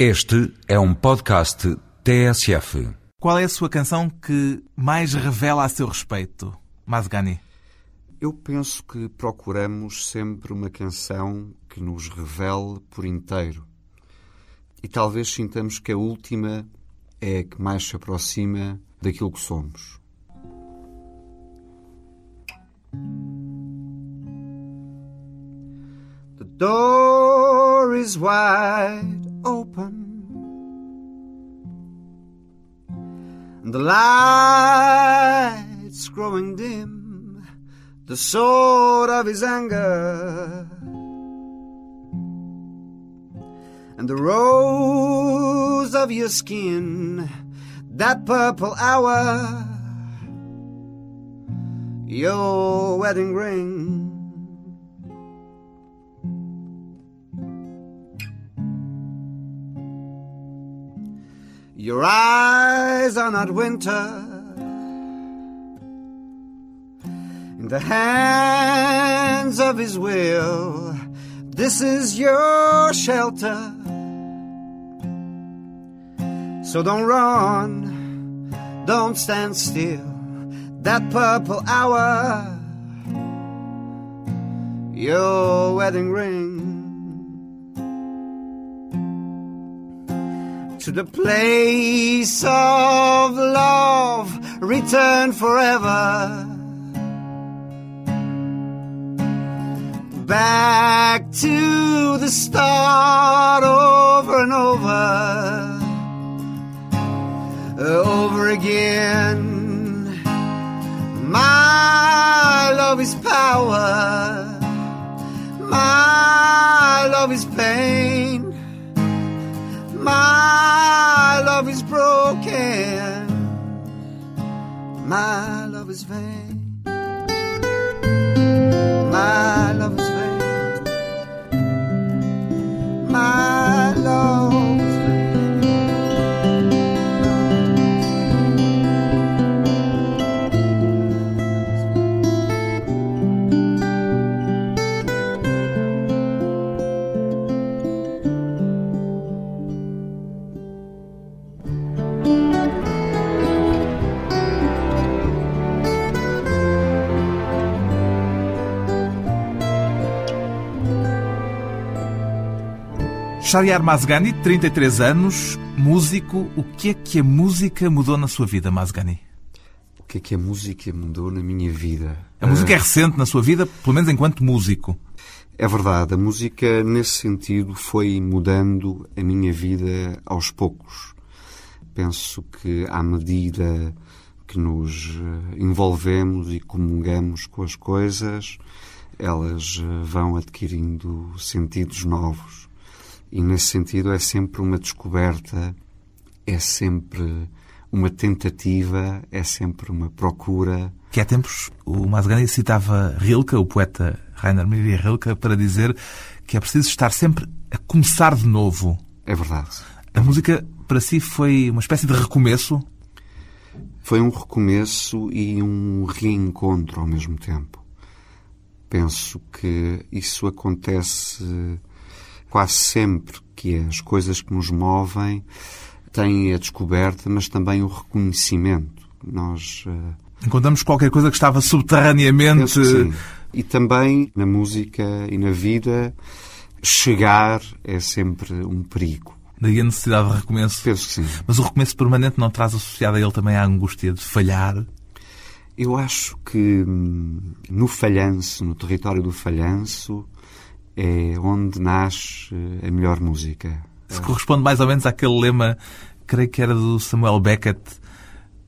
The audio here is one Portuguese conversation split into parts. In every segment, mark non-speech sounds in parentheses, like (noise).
Este é um podcast TSF. Qual é a sua canção que mais revela a seu respeito, Mazgani? Eu penso que procuramos sempre uma canção que nos revele por inteiro. E talvez sintamos que a última é a que mais se aproxima daquilo que somos. The door is wide open. The light's growing dim, the sword of his anger. And the rose of your skin, that purple hour, your wedding ring. Your eyes are not winter. In the hands of his will, this is your shelter. So don't run, don't stand still. That purple hour, your wedding ring. To the place of love, return forever. Back to the start over and over, over again. My love is power, my love is pain. My love is broken. My love is vain. My Shariar Mazgani, 33 anos, músico. O que é que a música mudou na sua vida, Mazgani? O que é que a música mudou na minha vida? A música é recente na sua vida, pelo menos enquanto músico. É verdade, a música nesse sentido foi mudando a minha vida aos poucos. Penso que à medida que nos envolvemos e comungamos com as coisas, elas vão adquirindo sentidos novos. E nesse sentido é sempre uma descoberta, é sempre uma tentativa, é sempre uma procura. Que há tempos o Mazgani citava Rilke, o poeta Rainer Maria Rilke, para dizer que é preciso estar sempre a começar de novo. É verdade. A música para si foi uma espécie de recomeço? Foi um recomeço e um reencontro ao mesmo tempo. Penso que isso acontece quase sempre que as coisas que nos movem têm a descoberta, mas também o reconhecimento. Nós uh, encontramos qualquer coisa que estava subterraneamente. Que. E também na música e na vida, chegar é sempre um perigo. Daí a necessidade de recomeço. Penso que sim. Mas o recomeço permanente não traz associado a ele também a angústia de falhar? Eu acho que no falhanço, no território do falhanço, é onde nasce a melhor música. Se corresponde mais ou menos àquele lema, creio que era do Samuel Beckett,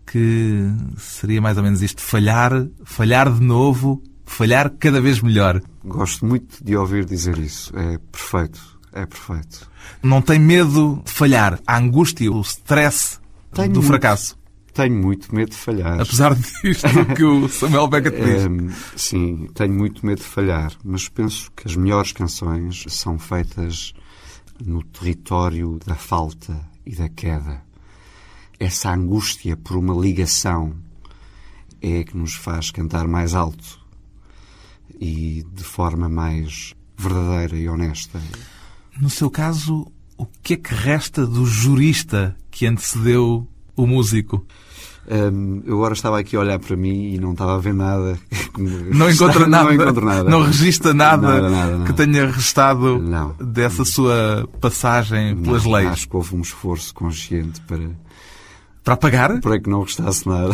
que seria mais ou menos isto: falhar, falhar de novo, falhar cada vez melhor. Gosto muito de ouvir dizer isso. É perfeito. É perfeito. Não tem medo de falhar? A angústia, o stress Tenho do fracasso? Tenho muito medo de falhar. Apesar disto (laughs) que o Samuel Beckett diz. É, sim, tenho muito medo de falhar, mas penso que as melhores canções são feitas no território da falta e da queda. Essa angústia por uma ligação é que nos faz cantar mais alto e de forma mais verdadeira e honesta. No seu caso, O que é que resta do jurista que antecedeu o músico? Um, eu agora estava aqui a olhar para mim e não estava a ver nada. (laughs) Não encontra nada. Não encontro nada. Não registra nada, Nada, que tenha restado Não. dessa sua passagem pelas leis. Acho que houve um esforço consciente para, Para apagar, para que não restasse nada.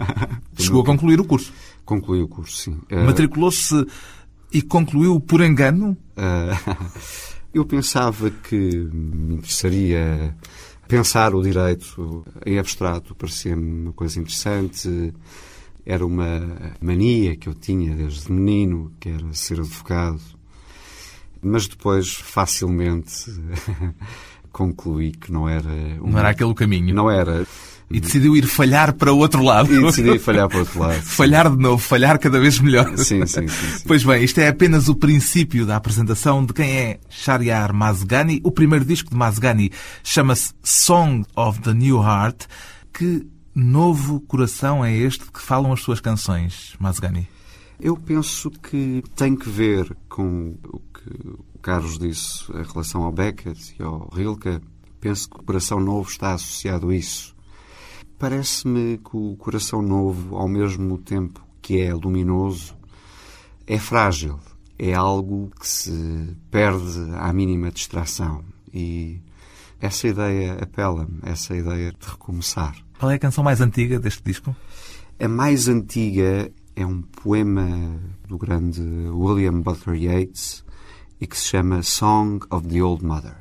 (laughs) chegou a concluir o curso. Concluí o curso, sim. Uh, Matriculou-se e concluiu por engano? uh, (laughs) eu pensava que me interessaria pensar o direito em abstrato, parecia-me uma coisa interessante. Era uma mania que eu tinha desde menino, que era ser advogado. Mas depois, facilmente, (laughs) concluí que não era... um- Não era aquele caminho. Não era. E decidiu ir falhar para o outro lado. E decidi falhar para o outro lado. (laughs) falhar de novo, falhar cada vez melhor. Sim, sim, sim. sim. Pois bem, isto é apenas o princípio da apresentação de quem é Shariar Mazgani. O primeiro disco de Mazgani chama-se Song of the New Heart. Que novo coração é este que falam as suas canções, Mazgani? Eu penso que tem que ver com o que o Carlos disse em relação ao Beckett e ao Rilke. Penso que o coração novo está associado a isso. Parece-me que o coração novo, ao mesmo tempo que é luminoso, é frágil. É algo que se perde à mínima distração. E essa ideia apela-me, essa ideia de recomeçar. Qual é a canção mais antiga deste disco? A mais antiga é um poema do grande William Butler Yeats e que se chama Song of the Old Mother.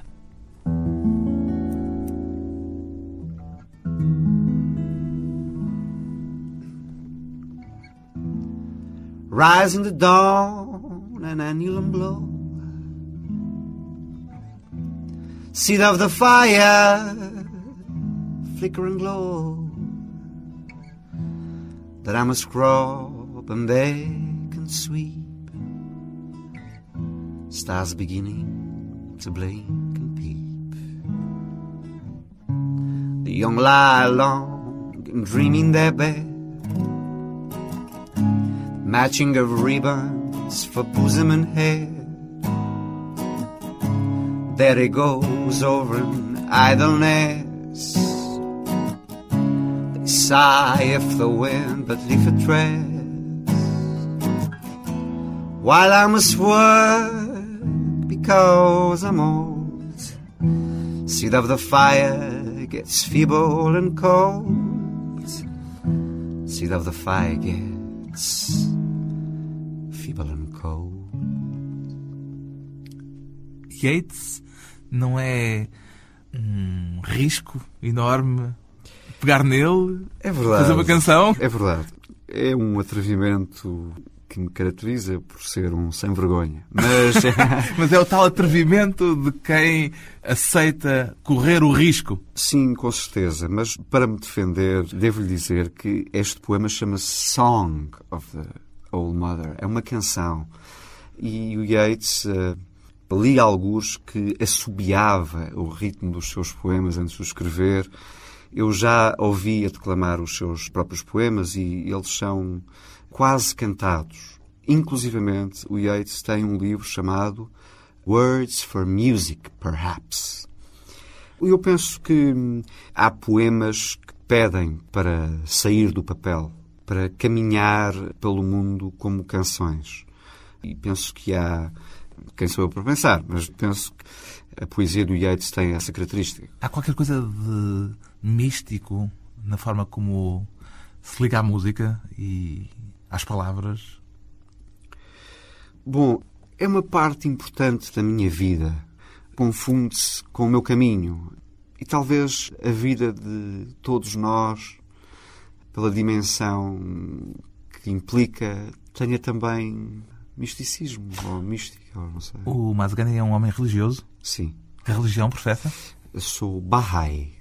Rise in the dawn and and blow. Seed of the fire, flicker and glow that I must scrub and bake and sweep. Stars beginning to blink and peep. The young lie long and dream in their bed, matching of ribbons for bosom and head. There he goes over in idleness. They sigh if the wind but leave a trace. While I must work because I'm old. Seed of the fire gets feeble and cold. Seed of the fire gets cold. Yeats não é um risco enorme pegar nele, É verdade. fazer uma canção? É verdade. É um atrevimento que me caracteriza por ser um sem vergonha. Mas (laughs) (laughs) Mas é o tal atrevimento de quem aceita correr o risco. sim, com certeza. Mas para me defender, devo-lhe dizer que este poema chama-se Song of the Old Mother. É uma canção. E o Yeats eh, li alguns que assobiava o ritmo dos seus poemas antes de os escrever. Eu já ouvi a declamar os seus próprios poemas e eles são quase cantados. Inclusivamente, o Yeats tem um livro chamado Words for Music, Perhaps. Eu penso que hum, há poemas que pedem para sair do papel, para caminhar pelo mundo como canções. E penso que há. Quem sou eu para pensar? Mas penso que a poesia do Yeats tem essa característica. Há qualquer coisa de místico na forma como se liga à música e às palavras. Bom, é uma parte importante da minha vida. Confunde-se com o meu caminho. E talvez a vida de todos nós, pela dimensão que implica, tenha também misticismo ou mística, ou não sei. O Mazgani é um homem religioso. Sim. Que religião professa? Eu sou Bahá'í.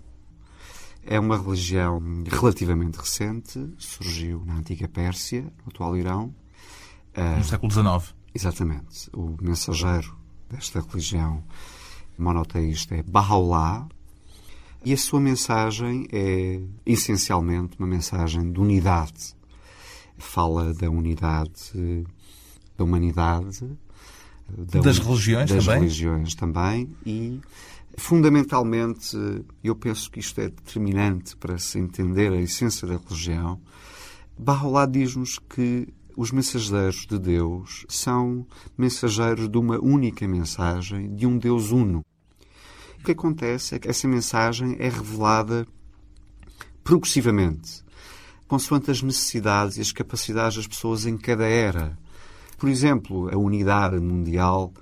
É uma religião relativamente recente, surgiu na antiga Pérsia, no atual Irão. No século XIX. Exatamente. O mensageiro desta religião monoteísta é Bahá'u'lláh e a sua mensagem é essencialmente uma mensagem de unidade. Fala da unidade da humanidade, da Das uni- religiões das também? religiões também e Fundamentalmente, eu penso que isto é determinante para se entender a essência da religião. Bahá'u'lláh diz-nos que os mensageiros de Deus são mensageiros de uma única mensagem, de um Deus uno. Que acontece é que essa mensagem é revelada progressivamente, consoante as necessidades e as capacidades das pessoas em cada era. Por exemplo, a unidade mundial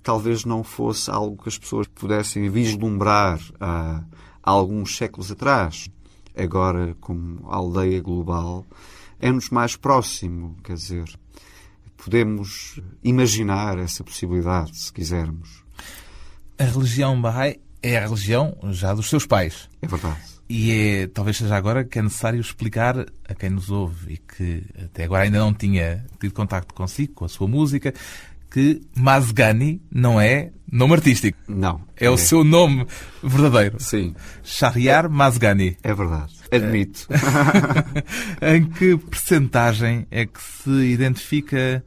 talvez não fosse algo que as pessoas pudessem vislumbrar há, há alguns séculos atrás. Agora, como aldeia global, é-nos mais próximo, quer dizer, podemos imaginar essa possibilidade, se quisermos. A religião Bahá'í é a religião já dos seus pais. É verdade. E é, talvez seja agora que é necessário explicar a quem nos ouve e que até agora ainda não tinha tido contacto consigo, com a sua música, que Mazgani não é nome artístico. Não. É, é. o seu nome verdadeiro. Sim. Shahriar Mazgani. É verdade. Admito. (laughs) em que percentagem é que se identifica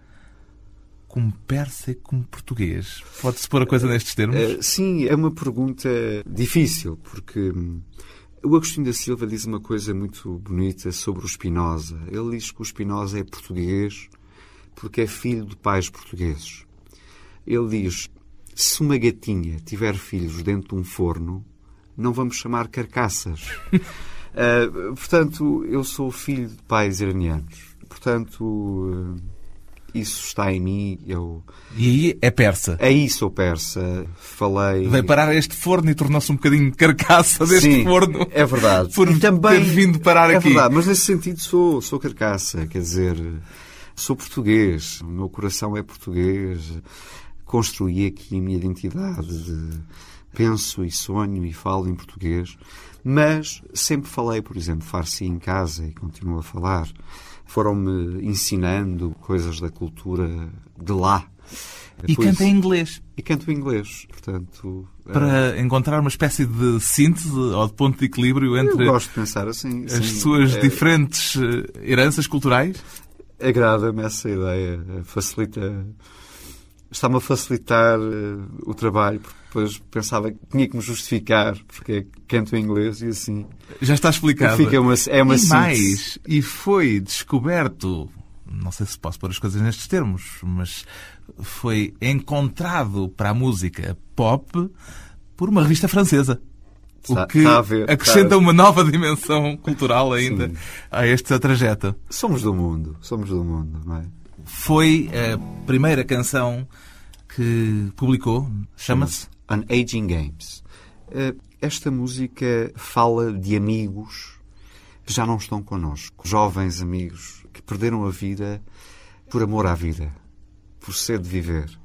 como persa e como português? Pode-se pôr a coisa nestes termos? Uh, sim, é uma pergunta difícil, porque hum, o Agostinho da Silva diz uma coisa muito bonita sobre o Spinoza. Ele diz que o Spinoza é português porque é filho de pais portugueses. Ele diz: se uma gatinha tiver filhos dentro de um forno, não vamos chamar carcaças. uh, (laughs) portanto, eu sou filho de pais iranianos. Portanto, uh, isso está em mim. Eu... E aí é persa? Aí sou persa. Falei. Veio parar a este forno e tornou-se um bocadinho carcaça deste Sim, forno. É verdade. (laughs) Por e também ter vindo parar é aqui. É verdade, mas nesse sentido sou, sou carcaça. Quer dizer, sou português. O meu coração é português. Construí aqui a minha identidade. De... Penso e sonho e falo em português. Mas sempre falei, por exemplo, farsi em casa e continuo a falar foram-me ensinando coisas da cultura de lá. E canta em inglês. E canto em inglês, portanto... Para é... encontrar uma espécie de síntese ou de ponto de equilíbrio entre... Eu gosto de pensar assim. As sim. suas é... diferentes eh, heranças culturais? Agrada-me essa ideia. Facilita está-me a facilitar uh, o trabalho, porque depois pensava que tinha que me justificar, porque canto em inglês e assim. Já está explicado. Fica uma, é uma e mais, e foi descoberto, não sei se posso pôr as coisas nestes termos, mas foi encontrado para a música pop por uma revista francesa. O que ver, acrescenta uma nova dimensão cultural ainda Sim. a este trajeto. Somos do mundo, somos do mundo, não é? Foi a primeira canção que publicou. Chama-se? An Aging Games. Eh, esta música fala de amigos que já não estão connosco. Jovens amigos que perderam a vida por amor à vida, por sede de viver.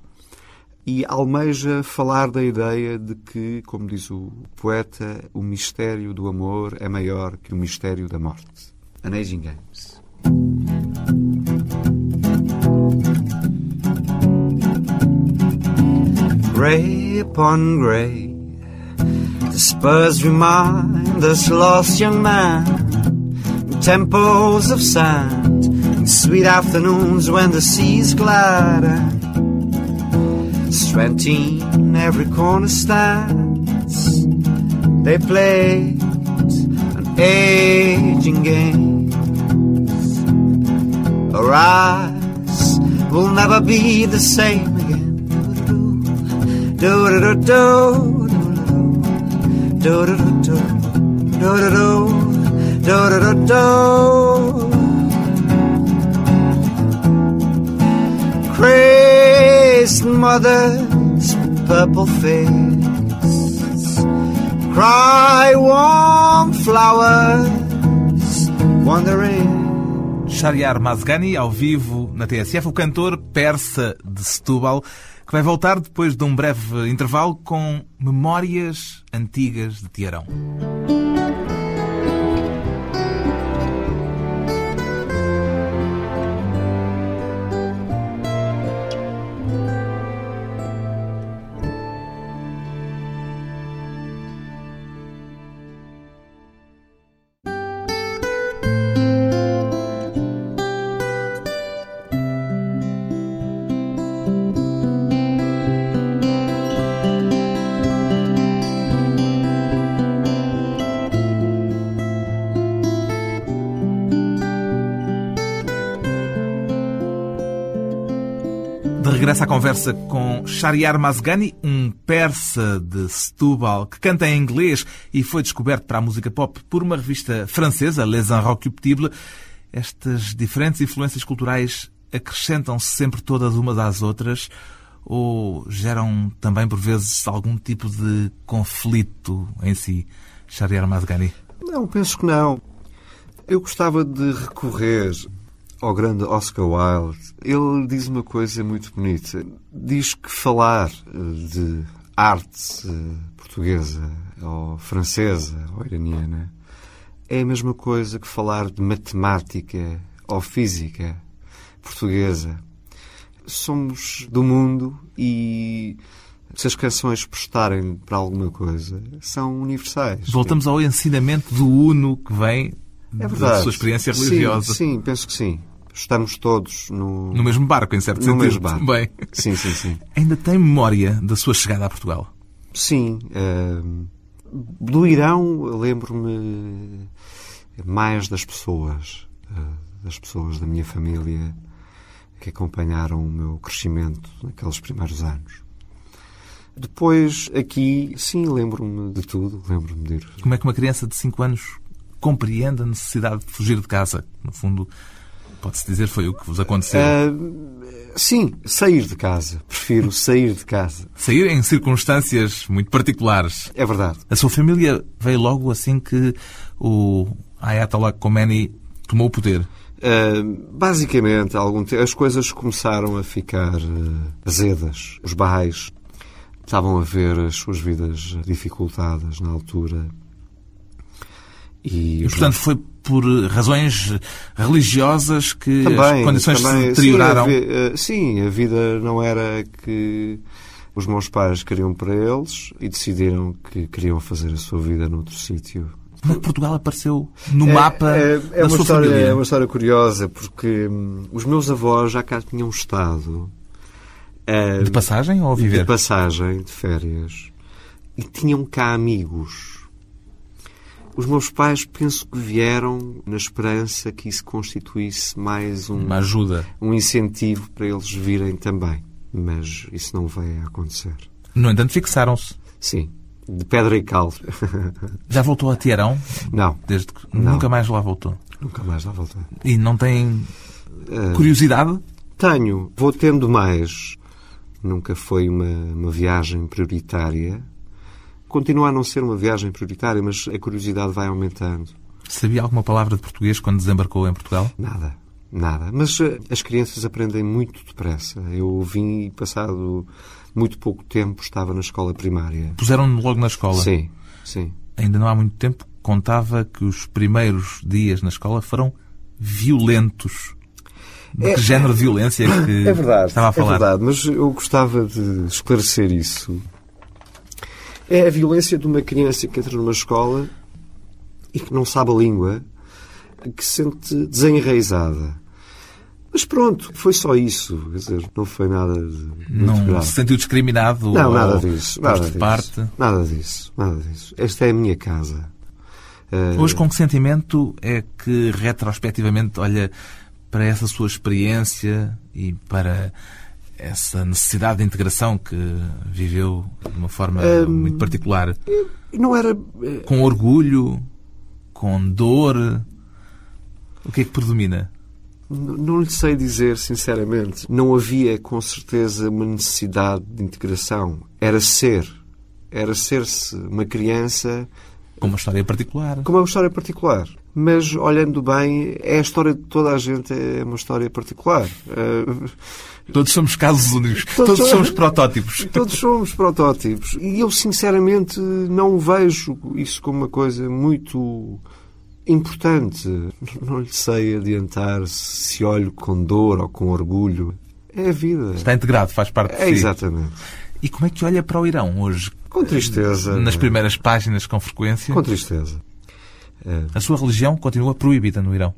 E almeja falar da ideia de que, como diz o poeta, o mistério do amor é maior que o mistério da morte. An Aging Games. Grey upon grey, the spurs remind us lost young man in temples of sand, in sweet afternoons when the seas glide. Strengthening every corner stands, they play an aging game. Arise, will never be the same do do do do do do do do do do do Crazed mother's purple face Cry warm flowers wandering. Shariar Mazgani ao vivo na TSF, o cantor persa de Setúbal que vai voltar depois de um breve intervalo com Memórias Antigas de Tiarão. Regressa à conversa com Shariar Mazgani, um persa de Setúbal que canta em inglês e foi descoberto para a música pop por uma revista francesa, Les Inrecuptibles. Estas diferentes influências culturais acrescentam-se sempre todas umas às outras ou geram também, por vezes, algum tipo de conflito em si? Shariar Mazgani? Não, penso que não. Eu gostava de recorrer ao grande Oscar Wilde. Ele diz uma coisa muito bonita. Diz que falar eh, de arte eh, portuguesa ou francesa ou iraniana é a mesma coisa que falar de matemática ou física portuguesa. Somos do mundo e se as canções prestarem para alguma coisa, são universais. Voltamos ao ensinamento do Uno que vem é da sua experiência religiosa. Sim, sim, penso que sim. Estamos todos no... No mesmo barco, em certo no sentido. mesmo barco. Também. Sim, sim, sim. (laughs) Ainda tem memória da sua chegada a Portugal? Sim. Uh, do Irão, lembro-me mais das pessoas, uh, das pessoas da minha família que acompanharam o meu crescimento naqueles primeiros anos. Depois, aqui, sim, lembro-me de tudo, lembro-me de ir. Como é que uma criança de 5 anos compreende a necessidade de fugir de casa? No fundo, pode-se dizer foi o que vos aconteceu. Uh, sim, sair de casa. Prefiro (laughs) sair de casa. Sair em circunstâncias muito particulares. É verdade. A sua família veio logo assim que o Ayatollah Khomeini tomou o poder? Uh, basicamente, algum as coisas começaram a ficar uh, azedas. Os barrais estavam a ver as suas vidas dificultadas na altura. E, e portanto, foi por razões religiosas que também, as condições também, se deterioraram? Sim a, eh, sim, a vida não era que os meus pais queriam para eles e decidiram que queriam fazer a sua vida noutro sítio. Como é Portugal apareceu no é, mapa é, é da uma sua história, família? É uma história curiosa, porque hum, os meus avós já cá tinham estado de passagem ou viver? De passagem, de férias. E tinham cá amigos. Os meus pais penso que vieram na esperança que isso constituísse mais um, uma ajuda, um incentivo para eles virem também. Mas isso não veio a acontecer. No entanto, fixaram-se. Sim, de pedra e cal. (laughs) Já voltou a Tiarão? Não. Desde que... Não. Nunca mais lá voltou? Nunca mais lá voltou. E não tem curiosidade? Tenho. Vou tendo mais nunca foi uma, uma viagem prioritária. Continua a não ser uma viagem prioritária, mas a curiosidade vai aumentando. Sabia alguma palavra de português quando desembarcou em Portugal? Nada, nada. Mas uh, as crianças aprendem muito depressa. Eu vim e, passado muito pouco tempo, estava na escola primária. Puseram-no logo na escola? Sim, sim. Ainda não há muito tempo contava que os primeiros dias na escola foram violentos. De é, que género de violência que é verdade, estava a falar? É verdade, mas eu gostava de esclarecer isso. É a violência de uma criança que entra numa escola e que não sabe a língua, que se sente desenraizada. Mas pronto, foi só isso. Quer dizer, não foi nada de Não grave. se sentiu discriminado? Não, nada disso. Nada disso, parte? Nada disso. Nada disso. Esta é a minha casa. Hoje, com que sentimento é que, retrospectivamente, olha para essa sua experiência e para essa necessidade de integração que viveu de uma forma um, muito particular? Não era. Eh, com orgulho? Com dor? O que é que predomina? Não lhe sei dizer, sinceramente. Não havia, com certeza, uma necessidade de integração. Era ser. Era ser-se uma criança. Com uma história particular. Com uma história particular mas olhando bem, é a história de toda a gente, é uma história particular. (laughs) Todos somos casos únicos, todos, todos somos protótipos. (laughs) Todos somos protótipos. E eu, sinceramente, não vejo isso como uma coisa muito importante. Não lhe sei adiantar se olho com dor ou com orgulho. É a vida. Está integrado, faz parte é, de si. Exatamente. E como é que olha para o Irão hoje? Com tristeza. Nas primeiras páginas, com frequência? Com tristeza. A sua religião continua proibida no Irão?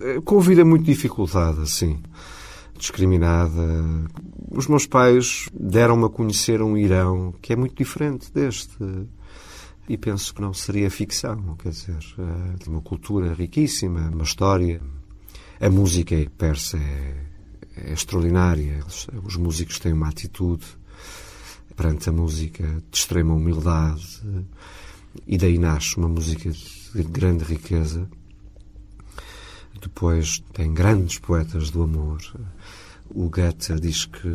Eh, com vida muito dificultada, sim. Discriminada. Os meus pais deram-me a conhecer um Irão que é muito diferente deste. E penso que não seria ficção, quer dizer, de eh, uma cultura riquíssima, uma história. A música persa é, é extraordinária. Os músicos têm uma atitude perante a música de extrema humildade e daí nasce uma música de grande riqueza. Depois tem grandes poetas do amor. O Goethe diz que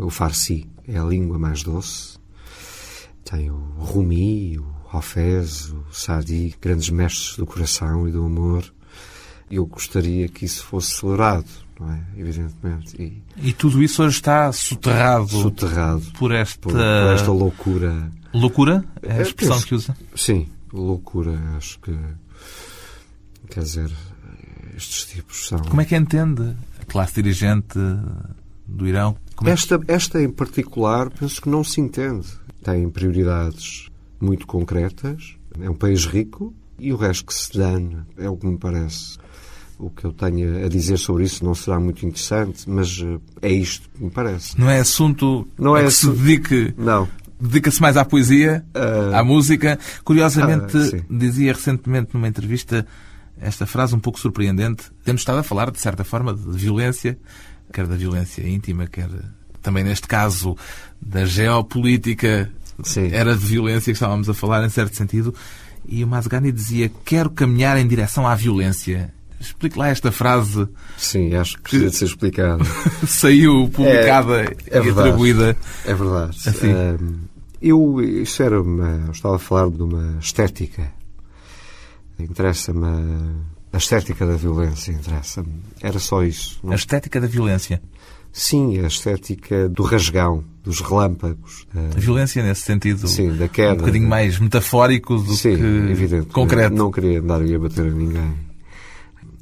o Farsi é a língua mais doce. Tem o Rumi, o Hafez, o Sadi, grandes mestres do coração e do amor. Eu gostaria que isso fosse celebrado, não é? Evidentemente. E, e tudo isso hoje está soterrado, soterrado por esta, por, por esta loucura. Loucura? É a expressão que usa? Sim, loucura. Acho que. Quer dizer, estes tipos são. Como é que entende a classe dirigente do Irão? É esta, esta em particular, penso que não se entende. Tem prioridades muito concretas, é um país rico e o resto que se dane, é o que me parece. O que eu tenho a dizer sobre isso não será muito interessante, mas eh, é isto que me parece. Não é assunto não é que assu... se dedique. Não. Dedica-se mais à poesia, uh... à música. Curiosamente, uh, dizia recentemente numa entrevista esta frase um pouco surpreendente. Temos estado a falar, de certa forma, de violência, quer da violência íntima, quer também neste caso da geopolítica Sim. era de violência que estávamos a falar, em certo sentido. E o Mazgani dizia: Quero caminhar em direção à violência. Explique lá esta frase. Sim, acho que precisa de ser explicada. (laughs) saiu publicada é, é e atribuída. É verdade. Assim. eu, isso era uma. Eu estava a falar de uma estética. Interessa-me a, a estética da violência, interessa-me. Era só isso. Não? A estética da violência. Sim, a estética do rasgão, dos relâmpagos. A violência nesse sentido. Sim, da queda. Um bocadinho mais metafórico do Sim, que evidente, concreto. Não queria andar a bater a ninguém.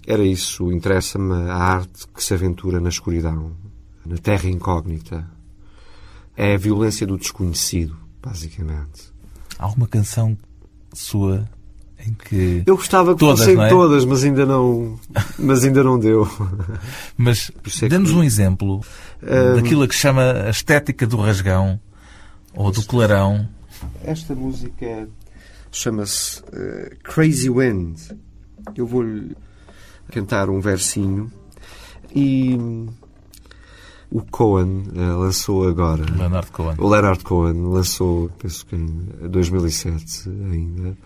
Era isso. Interessa-me a arte que se aventura na escuridão, na terra incógnita. É a violência do desconhecido, basicamente. Há alguma canção sua em que eu gostava que todas, fossem é? todas, mas ainda não, (laughs) mas ainda não deu. Mas é dê-nos que... um exemplo um... daquilo que chama a estética do rasgão ou do clarão. Esta música chama-se uh, Crazy Wind. Eu vou-lhe cantar um versinho e o Cohen uh, lançou agora. Leonard Cohen. O Leonard Cohen lançou, penso que em 2007 ainda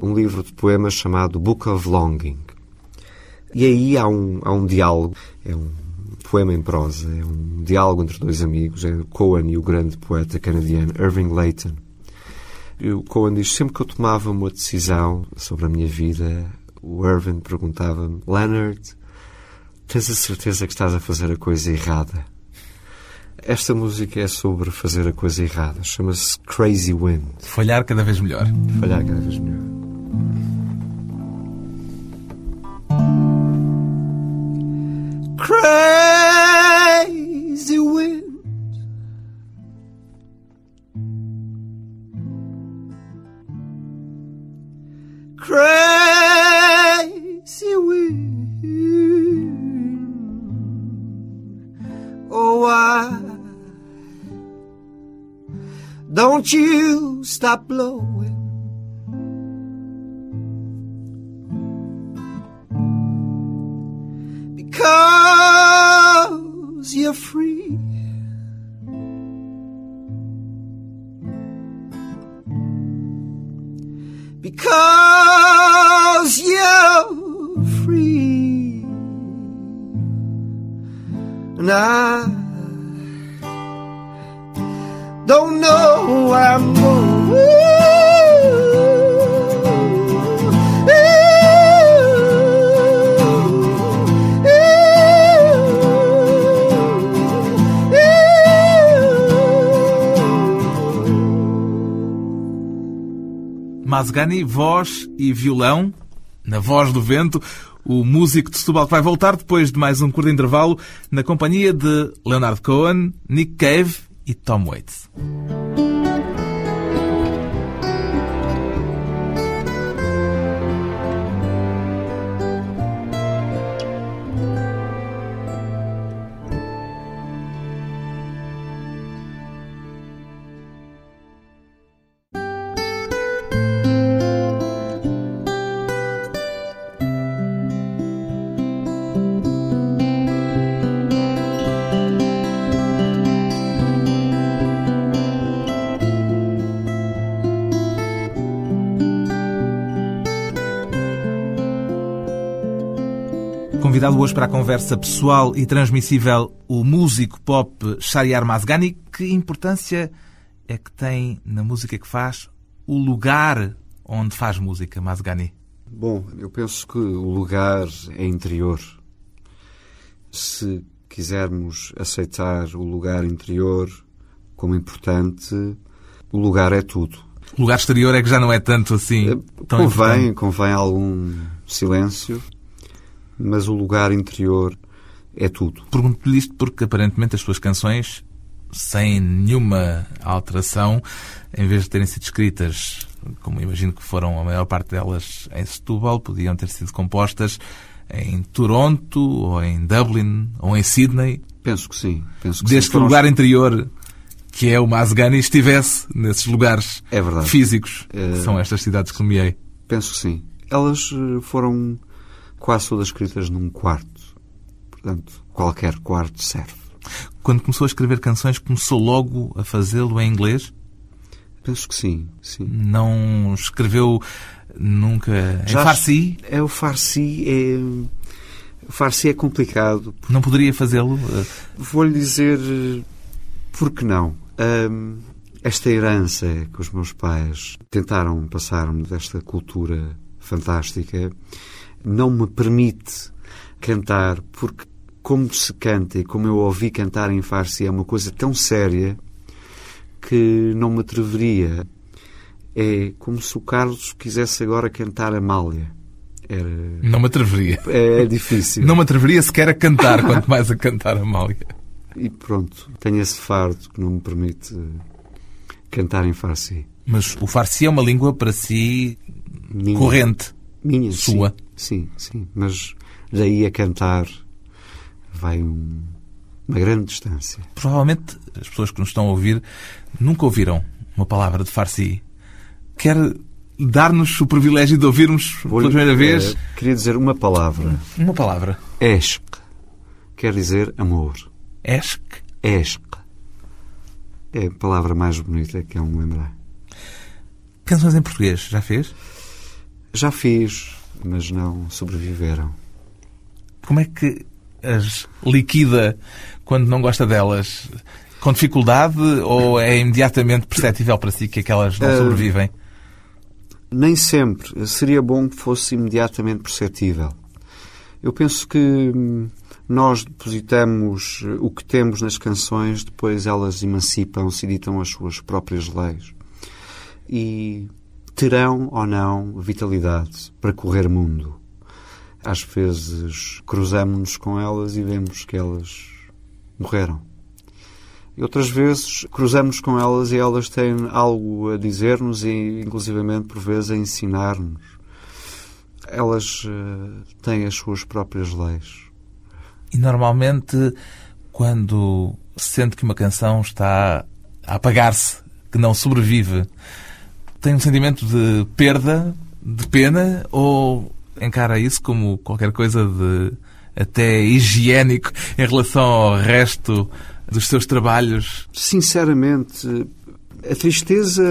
um livro de poemas chamado Book of Longing. E aí há um, há um diálogo, é um poema em prosa, é um diálogo entre dois amigos, é Cohen e o grande poeta canadiano Irving Layton. E o Cohen diz, sempre que eu tomava uma decisão sobre a minha vida, o Irving perguntava-me, Leonard, tens a certeza que estás a fazer a coisa errada? Esta música é sobre fazer a coisa errada. Chama-se Crazy Wind. Falhar cada vez melhor. Falhar cada vez melhor. Crazy you stop blowing? Mazgani, voz e violão, na voz do vento, o músico de Setúbal que vai voltar depois de mais um curto intervalo na companhia de Leonard Cohen, Nick Cave e Tom Waits. Convidado hoje para a conversa pessoal e transmissível, o músico pop Shariar Mazgani. Que importância é que tem na música que faz o lugar onde faz música, Mazgani? Bom, eu penso que o lugar é interior. Se quisermos aceitar o lugar interior como importante, o lugar é tudo. O lugar exterior é que já não é tanto assim. Eh, convém, convém algum silêncio, mas o lugar interior é tudo. Pergunto-lhe isto porque aparentemente as suas canções, sem nenhuma alteração, em vez de terem sido escritas, como imagino que foram a maior parte delas em Setúbal, podiam ter sido compostas em Toronto, ou em Dublin, ou em Sydney, Penso que sim. Penso que desde sim. que o lugar interior, que é o Mazgani, estivesse nesses lugares É verdade. físicos. É. São estas cidades que nomeei. Penso que sim. Elas eh, foram quase todas escritas num quarto. Portanto, qualquer quarto serve. Quando começou a escrever canções, começou logo a fazê-lo em inglês? Penso que sim, sim. Não escreveu nunca em Já- Farsi? É o Farsi é o Farsi é complicado. Não poderia fazê-lo? Vou-lhe dizer eh, por que não. Esta herança que os meus pais tentaram passar-me desta cultura fantástica não me permite cantar porque como se canta e como eu ouvi cantar em Farsi é uma coisa tão séria que não me atreveria. É como se o Carlos quisesse agora cantar Amália. Era... Não me atreveria. É difícil. Não me atreveria sequer a cantar, quanto mais a cantar a Mália. E pronto, tenho esse fardo que não me permite cantar em Farsi. Mas o Farsi é uma língua para si Minha, corrente. Minha, sua. Sim, sim, sim. Mas daí a cantar vai um- uma grande distância. Provavelmente as pessoas que nos estão a ouvir nunca ouviram uma palavra de Farsi. Quer dar-nos o privilégio de ouvirmos pela primeira vez eh, queria dizer uma palavra. uma palavra. Eshq. Quer dizer amor. Eshk. Eshq. É a palavra mais bonita que eu me lembrar. Canções em português, já fez? Já fiz, mas não sobreviveram. Como é que as liquida quando não gosta delas? Com dificuldade ou é imediatamente perceptível para si que aquelas não Eh, sobrevivem? Nem sempre. Seria bom que fosse imediatamente perceptível. Eu penso que hum, nós depositamos eh, o que temos nas canções, depois elas emancipam-se e ditam as suas próprias leis. E terão ou não vitalidade para correr mundo. Às vezes cruzamos-nos com elas e vemos que elas morreram. E outras vezes cruzamos com elas e elas têm algo a dizer-nos e, inclusivamente, por vezes, a ensinar-nos. Elas eh, têm as suas próprias leis. E normalmente, quando se sente que uma canção está a apagar-se, que não sobrevive, tem um sentimento de perda, de pena, ou encara isso como qualquer coisa de até higiênico em relação ao resto dos seus trabalhos? Sinceramente, a tristeza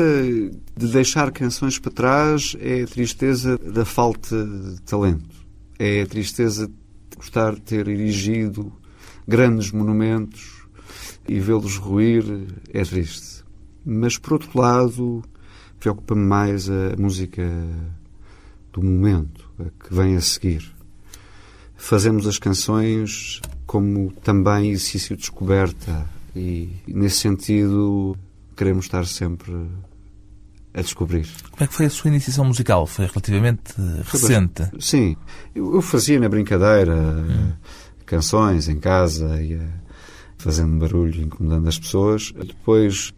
de deixar canções para trás é a tristeza da falta de talento. É a tristeza de gostar de ter erigido grandes monumentos e vê-los ruir é triste. Mas, por outro lado, preocupa-me mais a música do momento, a que vem a seguir. Fazemos as canções como também exercício de descoberta e, nesse sentido, queremos estar sempre a descobrir. Como é que foi a sua iniciação musical? Foi relativamente recente. Sim, eu, fazia na brincadeira canções em casa, ia fazendo barulho, incomodando as pessoas. Depois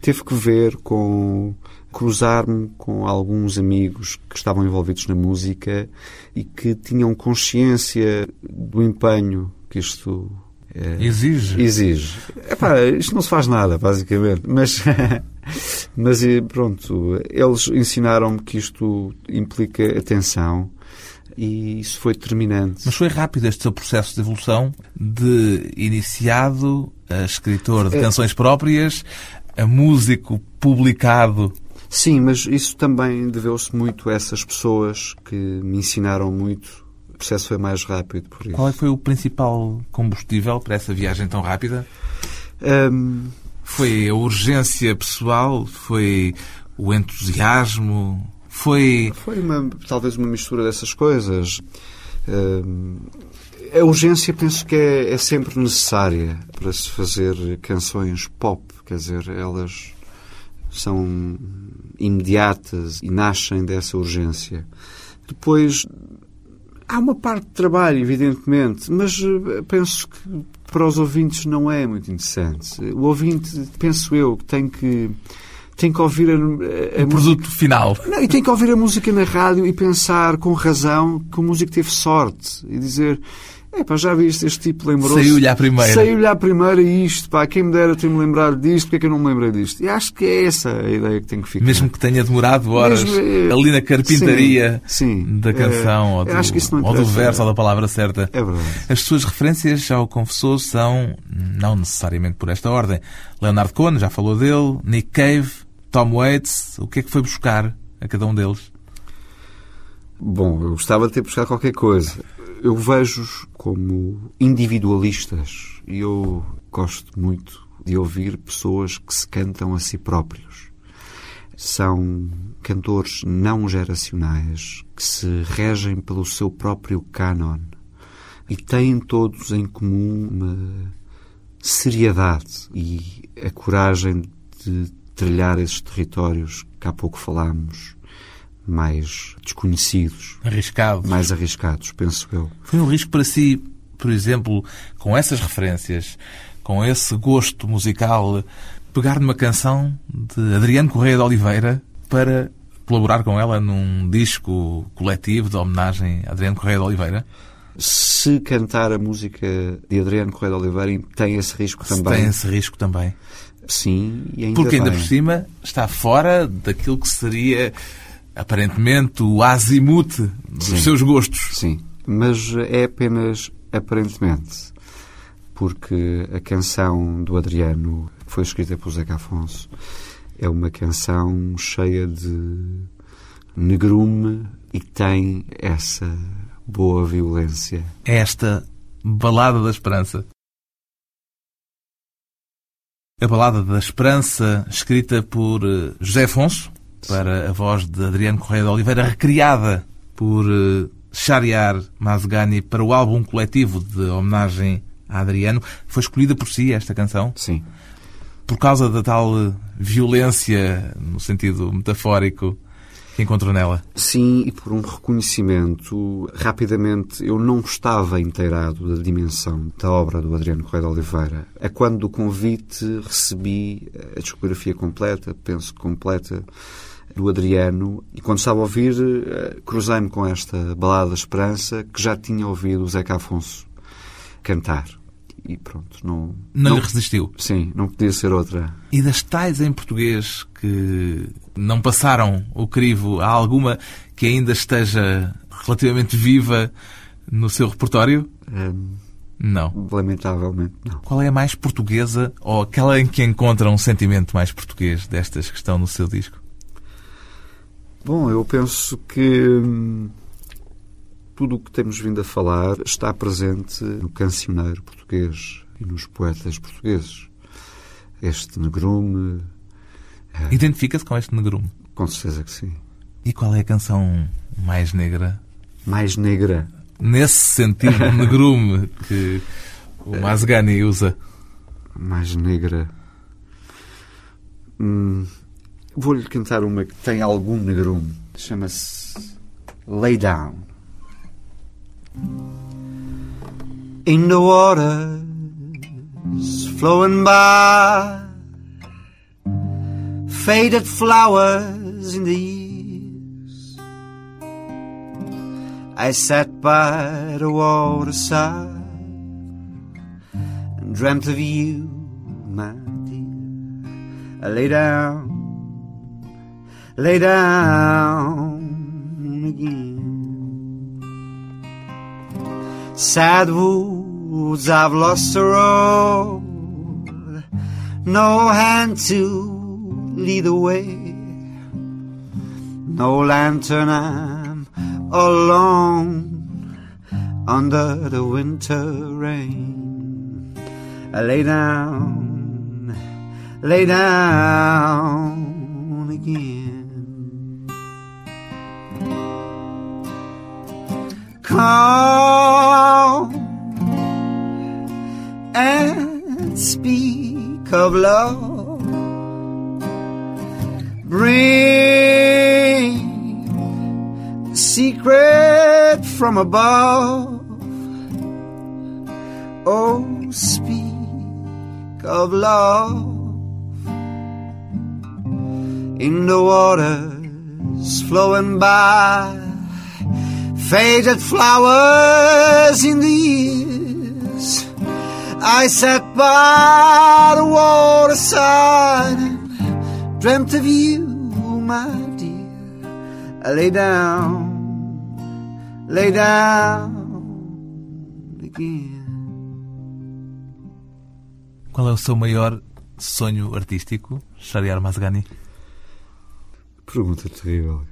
teve que ver com cruzar-me com alguns amigos que estavam envolvidos na música e que tinham consciência do empenho que isto eh, Exige. exige. Epá, isto não se faz nada, basicamente. Mas, (laughs) mas eh, pronto, eles ensinaram-me que isto implica atenção e isso foi determinante. Mas foi rápido este seu processo de evolução de iniciado a escritor de É. canções próprias, a músico publicado. Sim, mas isso também deveu-se muito a essas pessoas que me ensinaram muito processo foi mais rápido por isso. Qual é foi o principal combustível para essa viagem tão rápida? Hum, Foi a urgência pessoal? Foi o entusiasmo? Foi. Foi uma, talvez uma mistura dessas coisas. Hum, a urgência penso que é, é sempre necessária para se fazer canções pop, quer dizer, elas são imediatas e nascem dessa urgência. Depois há uma parte de trabalho, evidentemente, mas eh, penso que para os ouvintes não é muito interessante. O ouvinte, penso eu, que tem que tem que ouvir a, a, O produto final. não, e tem que ouvir a música na rádio e pensar com razão que o músico teve sorte e dizer Epá, já viste, este tipo lembrou-se... Saiu-lhe à primeira. Saiu-lhe à primeira isto, pá, quem me dera ter-me lembrado disto, porque é que eu não me lembrei disto? E acho que é essa a ideia que tem que ficar. Mesmo que tenha demorado horas Mesmo, eh, ali na carpintaria sim, sim. da canção Eh, ou, do, acho que isso não ou do interessa. verso ou da palavra certa. É verdade. As suas referências, já o confessou, são não necessariamente por esta ordem. Leonard Cohen, já falou dele, Nick Cave, Tom Waits, o que é que foi buscar a cada um deles? Bom, eu gostava de ter buscado qualquer coisa. Eu vejo-os como individualistas e eu gosto muito de ouvir pessoas que se cantam a si próprios. São cantores não geracionais que se regem pelo seu próprio canon e têm todos em comum uma seriedade e a coragem de trilhar esses territórios que há pouco falámos, mais desconhecidos, Arriscado. mais arriscados, penso eu. Foi um risco para si, por exemplo, com essas referências, com esse gosto musical, pegar numa canção de Adriano Correia de Oliveira para colaborar com ela num disco coletivo de homenagem a Adriano Correia de Oliveira? Se cantar a música de Adriano Correia de Oliveira tem esse risco Se também. Tem esse risco também. Sim, e ainda Porque ainda bem. por cima está fora daquilo que seria aparentemente o azimuth dos Sim. seus gostos. Sim, mas é apenas aparentemente. Porque a canção do Adriano, que foi escrita por Zeca Afonso, é uma canção cheia de negrume e tem essa boa violência. É esta Balada da Esperança. A Balada da Esperança, escrita por eh, José Afonso, para a voz de Adriano Correia de Oliveira, recriada por eh, Shariar Mazgani para o álbum coletivo de homenagem a Adriano. Foi escolhida por si esta canção, Sim. por causa da tal eh, violência, no sentido metafórico, que encontrou nela. Sim, e por um reconhecimento, rapidamente, eu não estava inteirado da dimensão da obra do Adriano Correia de Oliveira. A quando do convite recebi a discografia completa, penso que completa, do Adriano, e quando estava a ouvir, eh, cruzei-me com esta balada da Esperança, que já tinha ouvido o Zeca Afonso cantar. E pronto, não... Não, lhe resistiu. Sim, não podia ser outra. E das tais em português que não passaram o crivo, há alguma que ainda esteja relativamente viva no seu repertório? Hum, Não. lamentavelmente, não. Qual é a mais portuguesa ou aquela em que encontra um sentimento mais português destas que estão no seu disco? Bom, eu penso que hum, tudo o que temos vindo a falar está presente no cancioneiro português e nos poetas portugueses. Este negrume, Identifica-se com este negrume. com certeza que sim. E qual é a canção mais negra? Mais negra. Nesse sentido negrume que o Mazgani usa. Mais negra. Hum, Vou-lhe cantar uma que tem algum negrume. Chama-se Lay Down. In the waters flowing by, faded flowers in the years. I sat by the waterside and dreamt of you, my dear. I lay down, lay down again. Sad woods, I've lost the road. No hand to lead the way. No lantern, I'm alone. under the winter rain. I lay down, lay down again. Come and speak of love. Bring the secret from above. Oh, speak of love in the waters flowing by, faded flowers in the years. I sat by the waterside and dreamt of you, my dear. I lay down, lay down again. Qual é o seu maior sonho artístico, Shariar Mazgani? Pergunta terrível.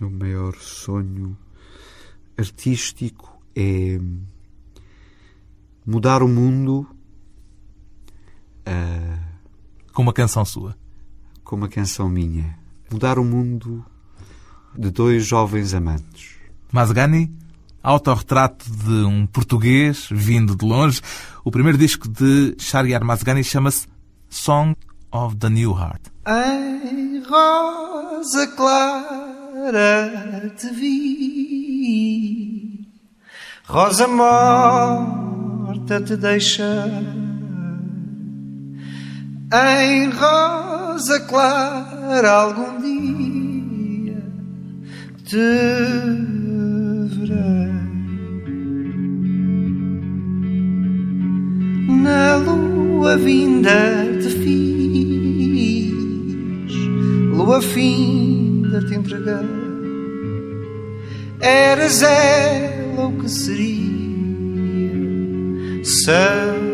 Meu maior sonho artístico é mudar o mundo ah, Com uma canção sua. com uma canção minha. Mudar o mundo de dois jovens amantes. Mazgani, autorretrato de um português vindo de longe. O primeiro disco de Shariar Mazgani chama-se Song of the New Heart. Em rosa clara te vi, rosa morta te deixa. Em rosa clara algum dia te verei. Na lua vinda te fiz, lua finda te entreguei. Eras ela o que seria, saberei.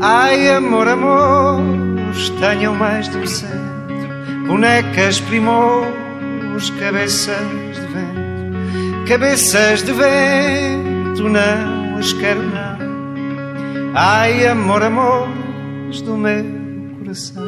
Ai, amor, amores, tenham mais do centro, bonecas, primores, cabeças de vento, cabeças de vento, não as quero não. Ai, amor, amores do meu coração.